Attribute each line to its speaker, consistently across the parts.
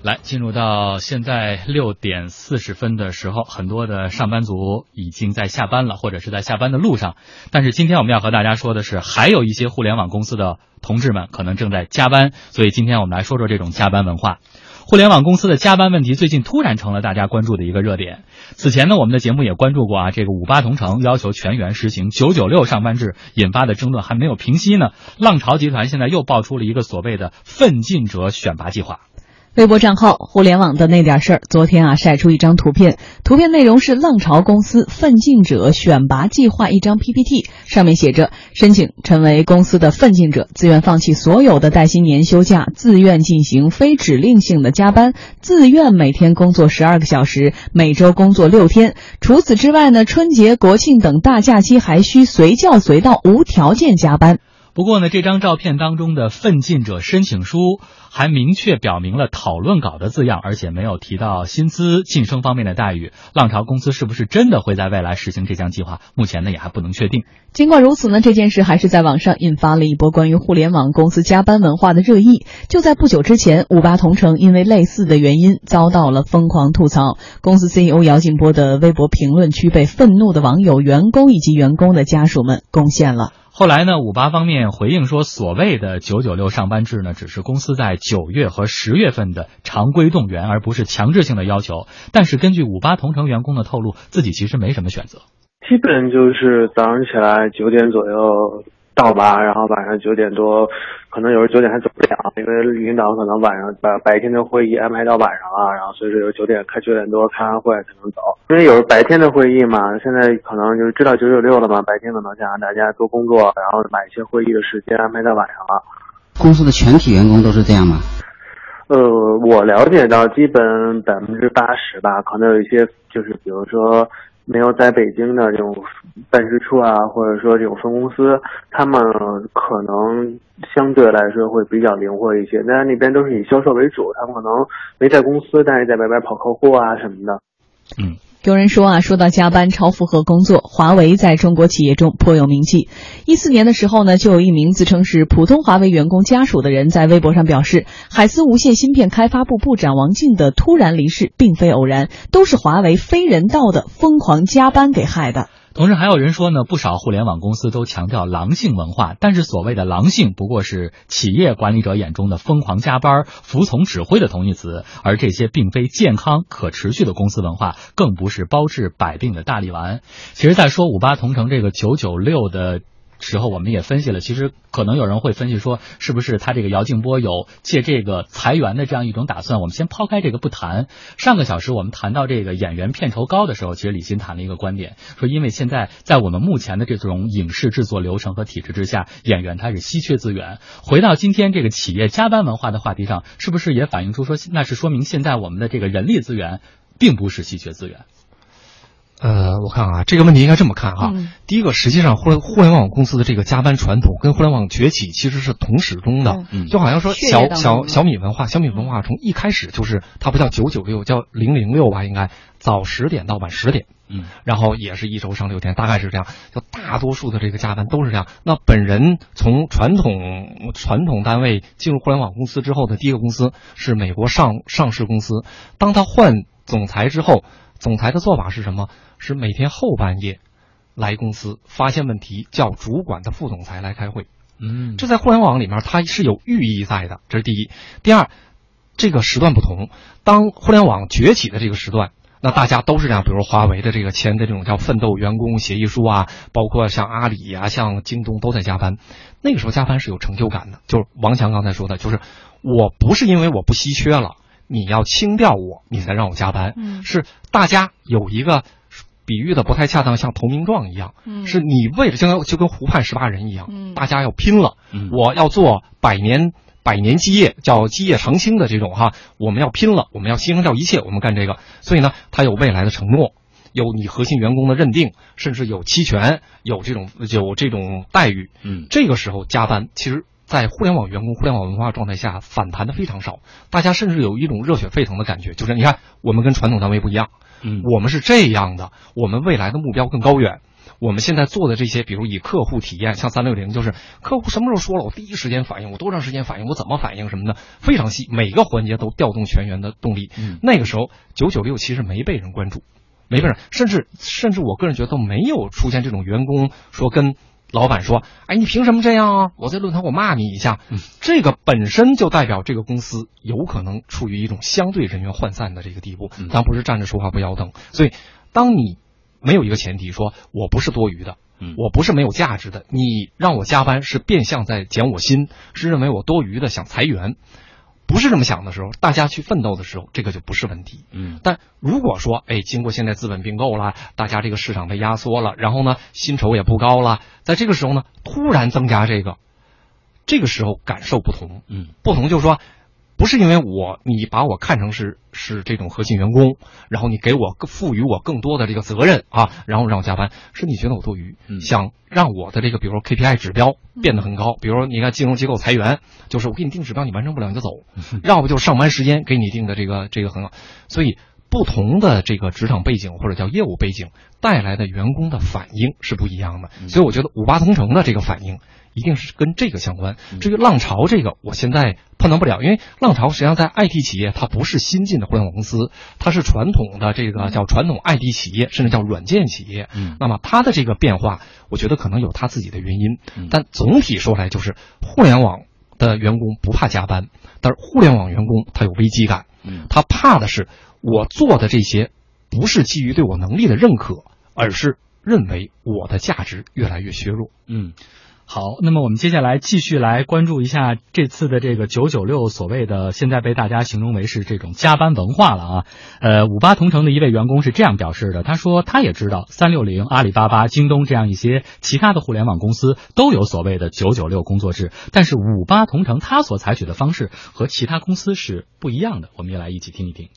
Speaker 1: 来，进入到现在六点四十分的时候，很多的上班族已经在下班了，或者是在下班的路上。但是今天我们要和大家说的是，还有一些互联网公司的同志们可能正在加班，所以今天我们来说说这种加班文化。互联网公司的加班问题最近突然成了大家关注的一个热点。此前呢，我们的节目也关注过啊，这个五八同城要求全员实行九九六上班制引发的争论还没有平息呢。浪潮集团现在又爆出了一个所谓的“奋进者选拔计划”。
Speaker 2: 微博账号“互联网的那点事儿”昨天啊晒出一张图片，图片内容是浪潮公司奋进者选拔计划一张 PPT，上面写着：申请成为公司的奋进者，自愿放弃所有的带薪年休假，自愿进行非指令性的加班，自愿每天工作十二个小时，每周工作六天。除此之外呢，春节、国庆等大假期还需随叫随到，无条件加班。
Speaker 1: 不过呢，这张照片当中的奋进者申请书还明确表明了讨论稿的字样，而且没有提到薪资晋升方面的待遇。浪潮公司是不是真的会在未来实行这项计划？目前呢也还不能确定。
Speaker 2: 尽管如此呢，这件事还是在网上引发了一波关于互联网公司加班文化的热议。就在不久之前，五八同城因为类似的原因遭到了疯狂吐槽，公司 CEO 姚劲波的微博评论区被愤怒的网友、员工以及员工的家属们攻陷了。
Speaker 1: 后来呢，五八方面回应说，所谓的九九六上班制呢，只是公司在九月和十月份的常规动员，而不是强制性的要求。但是根据五八同城员工的透露，自己其实没什么选择，
Speaker 3: 基本就是早上起来九点左右。到吧，然后晚上九点多，可能有时候九点还走不了，因为领导可能晚上把白天的会议安排到晚上了，然后所以说有九点开九点多开完会才能走。因为有时候白天的会议嘛，现在可能就是知道九九六了嘛，白天可能想让大家多工作，然后把一些会议的时间安排到晚上了。
Speaker 4: 公司的全体员工都是这样吗？
Speaker 3: 呃，我了解到基本百分之八十吧，可能有一些就是比如说。没有在北京的这种办事处啊，或者说这种分公司，他们可能相对来说会比较灵活一些。那那边都是以销售为主，他们可能没在公司，但是在外边跑客户啊什么的。
Speaker 1: 嗯。
Speaker 2: 有人说啊，说到加班、超负荷工作，华为在中国企业中颇有名气。一四年的时候呢，就有一名自称是普通华为员工家属的人在微博上表示，海思无线芯片开发部部长王进的突然离世并非偶然，都是华为非人道的疯狂加班给害的。
Speaker 1: 同时还有人说呢，不少互联网公司都强调狼性文化，但是所谓的狼性不过是企业管理者眼中的疯狂加班、服从指挥的同义词，而这些并非健康可持续的公司文化，更不是包治百病的大力丸。其实，在说五八同城这个九九六的。时候我们也分析了，其实可能有人会分析说，是不是他这个姚劲波有借这个裁员的这样一种打算？我们先抛开这个不谈。上个小时我们谈到这个演员片酬高的时候，其实李欣谈了一个观点，说因为现在在我们目前的这种影视制作流程和体制之下，演员他是稀缺资源。回到今天这个企业加班文化的话题上，是不是也反映出说，那是说明现在我们的这个人力资源并不是稀缺资源？
Speaker 5: 呃，我看啊，这个问题应该这么看哈。第一个，实际上互联互联网公司的这个加班传统跟互联网崛起其实是同时中的，就好像说小小小米文化，小米文化从一开始就是它不叫九九六，叫零零六吧，应该早十点到晚十点，
Speaker 1: 嗯，
Speaker 5: 然后也是一周上六天，大概是这样。就大多数的这个加班都是这样。那本人从传统传统单位进入互联网公司之后的第一个公司是美国上上市公司，当他换总裁之后。总裁的做法是什么？是每天后半夜来公司，发现问题叫主管的副总裁来开会。
Speaker 1: 嗯，
Speaker 5: 这在互联网里面它是有寓意在的，这是第一。第二，这个时段不同，当互联网崛起的这个时段，那大家都是这样，比如华为的这个签的这种叫奋斗员工协议书啊，包括像阿里啊、像京东都在加班。那个时候加班是有成就感的，就是王强刚才说的，就是我不是因为我不稀缺了。你要清掉我，你才让我加班。
Speaker 2: 嗯，
Speaker 5: 是大家有一个比喻的不太恰当，像投名状一样。
Speaker 2: 嗯，
Speaker 5: 是你为了就跟就跟湖畔十八人一样。
Speaker 2: 嗯，
Speaker 5: 大家要拼了。
Speaker 1: 嗯，
Speaker 5: 我要做百年百年基业，叫基业长青的这种哈，我们要拼了，我们要牺牲掉一切，我们干这个。所以呢，他有未来的承诺，有你核心员工的认定，甚至有期权，有这种有这种待遇。
Speaker 1: 嗯，
Speaker 5: 这个时候加班其实。在互联网员工、互联网文化状态下，反弹的非常少，大家甚至有一种热血沸腾的感觉，就是你看，我们跟传统单位不一样，
Speaker 1: 嗯，
Speaker 5: 我们是这样的，我们未来的目标更高远，我们现在做的这些，比如以客户体验，像三六零，就是客户什么时候说了，我第一时间反应，我多长时间反应，我怎么反应什么的，非常细，每个环节都调动全员的动力。
Speaker 1: 嗯
Speaker 5: 那个时候九九六其实没被人关注，没被人，甚至甚至我个人觉得都没有出现这种员工说跟老板说，哎，你凭什么这样啊？我在论坛我骂你一下，这个本身就代表这个公司有可能处于一种相对人员涣散的这个地步，
Speaker 1: 嗯。
Speaker 5: 但不是站着说话不腰疼。所以，当你没有一个前提说我不是多余的，
Speaker 1: 嗯。
Speaker 5: 我不是没有价值的，你让我加班是变相在减我薪，是认为我多余的想裁员，不是这么想的时候，大家去奋斗的时候，这个就不是问题。
Speaker 1: 嗯。
Speaker 5: 但如果说，哎，经过现在资本并购了，大家这个市场被压缩了，然后呢，薪酬也不高了，在这个时候呢，突然增加这个，这个时候感受不同，
Speaker 1: 嗯。
Speaker 5: 不同就是说，不是因为我你把我看成是是这种核心员工，然后你给我更赋予我更多的这个责任啊，然后让我加班，是你觉得我多余，
Speaker 1: 嗯
Speaker 5: 想让我的这个比如说 KPI 指标变得很高，比如说你看金融机构裁员，就是我给你定指标，你完成不了你就走，要不就上班时间给你定的这个这个很好，所以。不同的这个职场背景或者叫业务背景带来的员工的反应是不一样的，所以我觉得五八同城的这个反应一定是跟这个相关。至于浪潮这个，我现在判断不了，因为浪潮实际上在 IT 企业它不是新进的互联网公司，它是传统的这个叫传统 IT 企业，甚至叫软件企业。
Speaker 1: 嗯
Speaker 5: 那么它的这个变化，我觉得可能有它自己的原因
Speaker 1: 嗯，
Speaker 5: 但总体说来就是互联网的员工不怕加班，但是互联网员工他有危机感。
Speaker 1: 嗯
Speaker 5: 他怕的是我做的这些不是基于对我能力的认可，而是认为我的价值越来越削弱。
Speaker 1: 嗯。好，那么我们接下来继续来关注一下这次的这个九九六所谓的现在被大家形容为是这种加班文化了啊。呃，五八同城的一位员工是这样表示的，他说他也知道三六零、阿里巴巴、京东这样一些其他的互联网公司都有所谓的九九六工作制，但是五八同城他所采取的方式和其他公司是不一样的。我们也来一起听一听。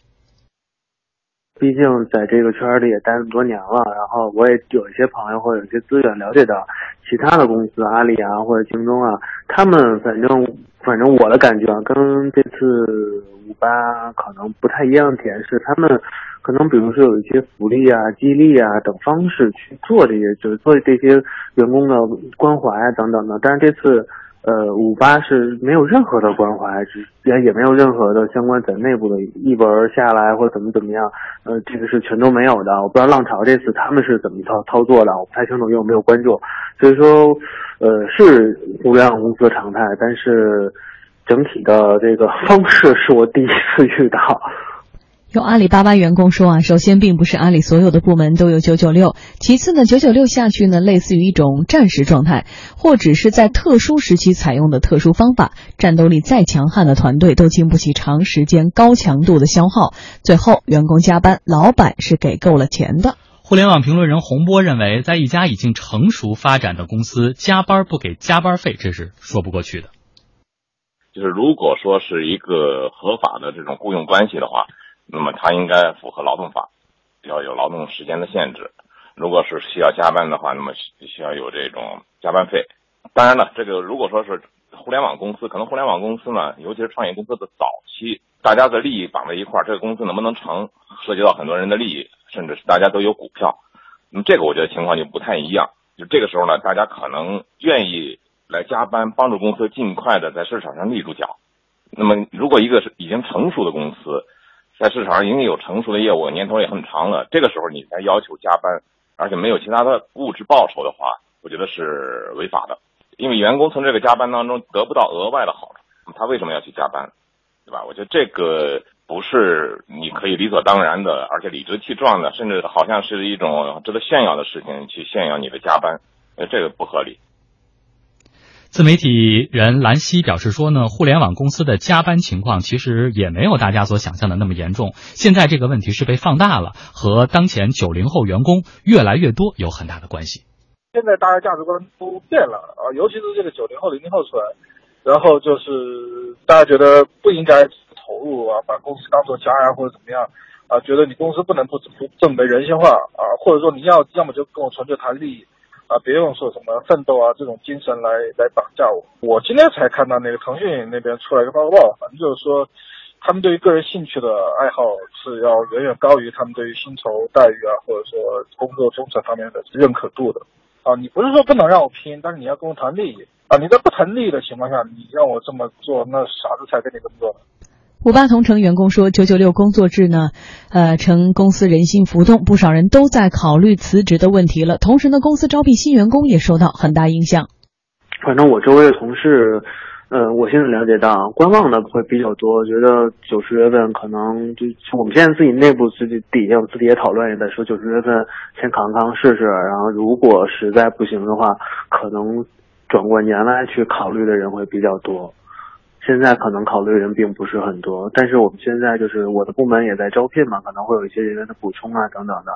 Speaker 3: 毕竟在这个圈里也待那么多年了，然后我也有一些朋友或者有一些资源了解到其他的公司，阿里啊或者京东啊，他们反正反正我的感觉啊，跟这次五八可能不太一样的点是，他们可能比如说有一些福利啊、激励啊等方式去做这些，就是做这些员工的关怀啊等等的，但是这次。呃，五八是没有任何的关怀，也也没有任何的相关在内部的一文下来或者怎么怎么样，呃，这个是全都没有的。我不知道浪潮这次他们是怎么操操作的，我不太清楚，因为我没有关注。所以说，呃，是互联网公司的常态，但是整体的这个方式是我第一次遇到。
Speaker 2: 有阿里巴巴员工说啊，首先并不是阿里所有的部门都有九九六，其次呢，九九六下去呢，类似于一种战时状态，或只是在特殊时期采用的特殊方法，战斗力再强悍的团队都经不起长时间高强度的消耗。最后，员工加班，老板是给够了钱的。
Speaker 1: 互联网评论人洪波认为，在一家已经成熟发展的公司，加班不给加班费，这是说不过去的。
Speaker 6: 就是如果说是一个合法的这种雇佣关系的话。那么它应该符合劳动法，要有劳动时间的限制。如果是需要加班的话，那么需要有这种加班费。当然了，这个如果说是互联网公司，可能互联网公司呢，尤其是创业公司的早期，大家的利益绑在一块儿，这个公司能不能成，涉及到很多人的利益，甚至是大家都有股票。那么这个我觉得情况就不太一样。就这个时候呢，大家可能愿意来加班，帮助公司尽快的在市场上立住脚。那么如果一个是已经成熟的公司，在市场上已经有成熟的业务，年头也很长了。这个时候你才要求加班，而且没有其他的物质报酬的话，我觉得是违法的。因为员工从这个加班当中得不到额外的好处，他为什么要去加班，对吧？我觉得这个不是你可以理所当然的，而且理直气壮的，甚至好像是一种值得炫耀的事情去炫耀你的加班，呃，这个不合理。
Speaker 1: 自媒体人兰溪表示说呢，互联网公司的加班情况其实也没有大家所想象的那么严重。现在这个问题是被放大了，和当前九零后员工越来越多有很大的关系。
Speaker 7: 现在大家价值观都变了啊，尤其是这个九零后、零零后出来，然后就是大家觉得不应该投入啊，把公司当做家呀或者怎么样啊，觉得你公司不能不不这么没人性化啊，或者说你要要么就跟我纯粹谈利益。啊，别用说什么奋斗啊这种精神来来绑架我。我今天才看到那个腾讯那边出来一个报告，反正就是说，他们对于个人兴趣的爱好是要远远高于他们对于薪酬待遇啊，或者说工作忠诚方面的认可度的。啊，你不是说不能让我拼，但是你要跟我谈利益啊！你在不谈利益的情况下，你让我这么做，那傻子才跟你这么做呢。
Speaker 2: 五八同城员工说：“九九六工作制呢，呃，成公司人心浮动，不少人都在考虑辞职的问题了。同时呢，公司招聘新员工也受到很大影响。
Speaker 3: 反正我周围的同事。”呃，我现在了解到，观望的会比较多，觉得九十月份可能就我们现在自己内部自己底下我自己也讨论，也在说九十月份先扛扛试试，然后如果实在不行的话，可能转过年来去考虑的人会比较多。现在可能考虑的人并不是很多，但是我们现在就是我的部门也在招聘嘛，可能会有一些人员的补充啊等等的，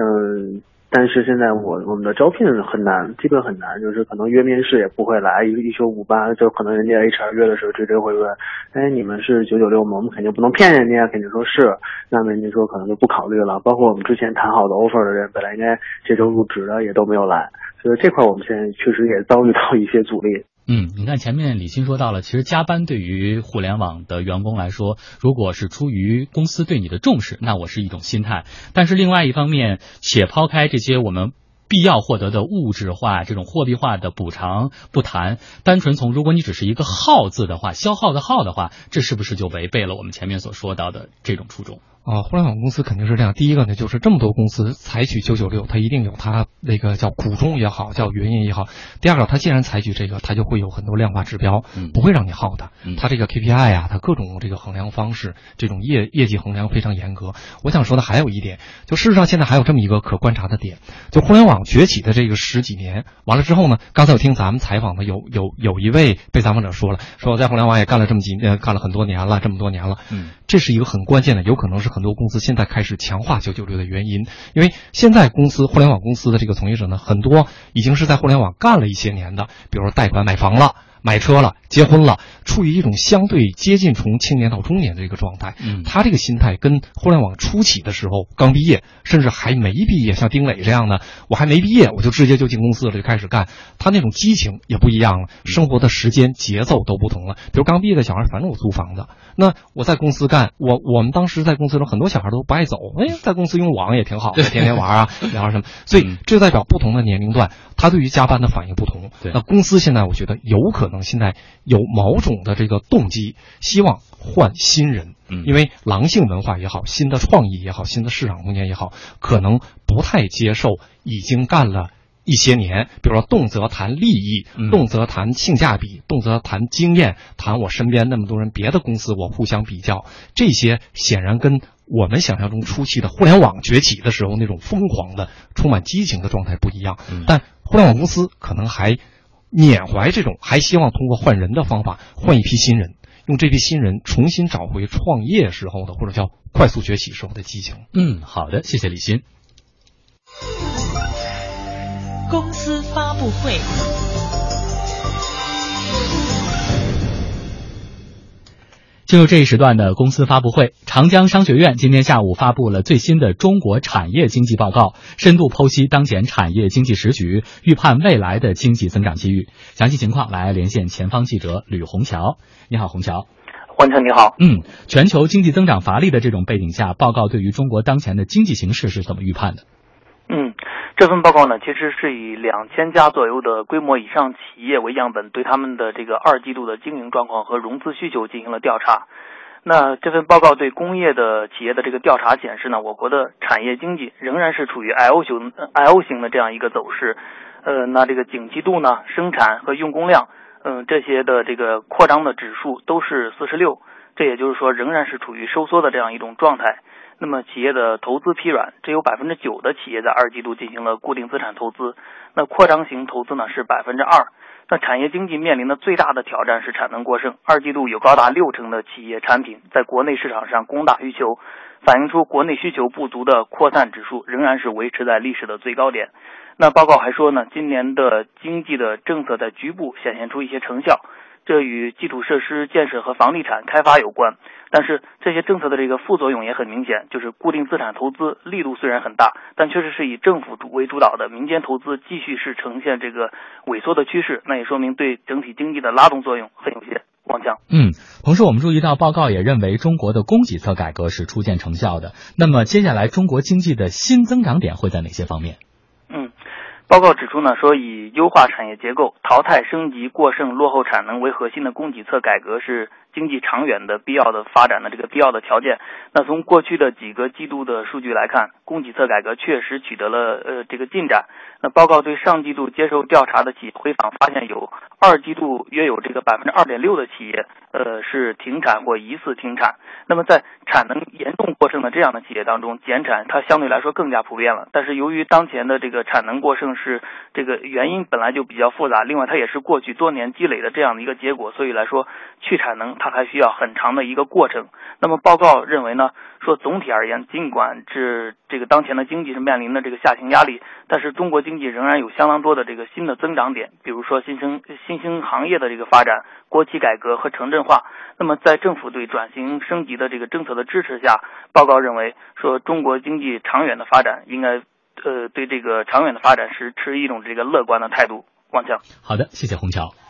Speaker 3: 嗯。但是现在我我们的招聘很难，基本很难，就是可能约面试也不会来，一一休五八，就可能人家 HR 约的时候直接会问，哎，你们是九九六吗？我们肯定不能骗人家，肯定说是，那么人家说可能就不考虑了。包括我们之前谈好的 offer 的人，本来应该这周入职的也都没有来，所以这块我们现在确实也遭遇到一些阻力。
Speaker 1: 嗯，你看前面李欣说到了，其实加班对于互联网的员工来说，如果是出于公司对你的重视，那我是一种心态。但是另外一方面，且抛开这些我们必要获得的物质化、这种货币化的补偿不谈，单纯从如果你只是一个耗字的话，消耗的耗的话，这是不是就违背了我们前面所说到的这种初衷？
Speaker 5: 啊，互联网公司肯定是这样。第一个呢，就是这么多公司采取九九六，它一定有它那个叫苦衷也好，叫原因也好。第二个，它既然采取这个，它就会有很多量化指标，不会让你耗的。它这个 KPI 啊，它各种这个衡量方式，这种业业绩衡量非常严格。我想说的还有一点，就事实上现在还有这么一个可观察的点，就互联网崛起的这个十几年完了之后呢，刚才我听咱们采访的有有有一位被采访者说了，说我在互联网也干了这么几呃干了很多年了，这么多年了，
Speaker 1: 嗯，
Speaker 5: 这是一个很关键的，有可能是。很多公司现在开始强化九九六的原因，因为现在公司互联网公司的这个从业者呢，很多已经是在互联网干了一些年的，比如说贷款买房了。买车了，结婚了，处于一种相对接近从青年到中年的一个状态。
Speaker 1: 嗯，
Speaker 5: 他这个心态跟互联网初期的时候刚毕业，甚至还没毕业，像丁磊这样的，我还没毕业我就直接就进公司了，就开始干。他那种激情也不一样了，生活的时间节奏都不同了。比如刚毕业的小孩，反正我租房子，那我在公司干，我我们当时在公司中很多小孩都不爱走，哎，在公司用网也挺好的，天天玩啊，聊什么。所以这代表不同的年龄段，他对于加班的反应不同。
Speaker 1: 对，
Speaker 5: 那公司现在我觉得有可能。现在有某种的这个动机，希望换新人，
Speaker 1: 嗯，
Speaker 5: 因为狼性文化也好，新的创意也好，新的市场空间也好，可能不太接受已经干了一些年，比如说动辄谈利益，动辄谈性价比，动辄谈经验，谈我身边那么多人别的公司我互相比较，这些显然跟我们想象中初期的互联网崛起的时候那种疯狂的、充满激情的状态不一样。但互联网公司可能还。缅怀这种，还希望通过换人的方法换一批新人，用这批新人重新找回创业时候的或者叫快速崛起时候的激情。
Speaker 1: 嗯，好的，谢谢李欣。
Speaker 8: 公司发布会。
Speaker 1: 进入这一时段的公司发布会，长江商学院今天下午发布了最新的中国产业经济报告，深度剖析当前产业经济时局，预判未来的经济增长机遇。详细情况来连线前方记者吕红桥。你好，红桥。
Speaker 9: 欢成你好。
Speaker 1: 嗯，全球经济增长乏力的这种背景下，报告对于中国当前的经济形势是怎么预判的？
Speaker 9: 这份报告呢，其实是以两千家左右的规模以上企业为样本，对他们的这个二季度的经营状况和融资需求进行了调查。那这份报告对工业的企业的这个调查显示呢，我国的产业经济仍然是处于 L 型 L 型的这样一个走势。呃，那这个景气度呢，生产和用工量，嗯，这些的这个扩张的指数都是四十六，这也就是说仍然是处于收缩的这样一种状态。那么企业的投资疲软，只有百分之九的企业在二季度进行了固定资产投资。那扩张型投资呢是百分之二。那产业经济面临的最大的挑战是产能过剩。二季度有高达六成的企业产品在国内市场上供大于求，反映出国内需求不足的扩散指数仍然是维持在历史的最高点。那报告还说呢，今年的经济的政策在局部显现出一些成效。这与基础设施建设和房地产开发有关，但是这些政策的这个副作用也很明显，就是固定资产投资力度虽然很大，但确实是以政府主为主导的，民间投资继续是呈现这个萎缩的趋势，那也说明对整体经济的拉动作用很有限。王强，
Speaker 1: 嗯，同时我们注意到报告也认为中国的供给侧改革是初见成效的。那么接下来中国经济的新增长点会在哪些方面？
Speaker 9: 报告指出呢，说以优化产业结构、淘汰升级过剩落后产能为核心的供给侧改革是经济长远的必要的发展的这个必要的条件。那从过去的几个季度的数据来看，供给侧改革确实取得了呃这个进展。那报告对上季度接受调查的企业回访发现，有二季度约有这个百分之二点六的企业呃是停产或疑似停产。那么在产能严重过剩的这样的企业当中，减产它相对来说更加普遍了。但是由于当前的这个产能过剩是这个原因本来就比较复杂，另外它也是过去多年积累的这样的一个结果，所以来说去产能它还需要很长的一个过程。那么报告认为呢，说总体而言，尽管是这个当前的经济是面临的这个下行压力，但是中国经济仍然有相当多的这个新的增长点，比如说新生新兴行业的这个发展、国企改革和城镇化。那么在政府对转型升级的这个政策的支持下，报告认为说中国经济长远的发展应该呃对这个长远的发展是持一种这个乐观的态度。王强，
Speaker 1: 好的，谢谢洪桥。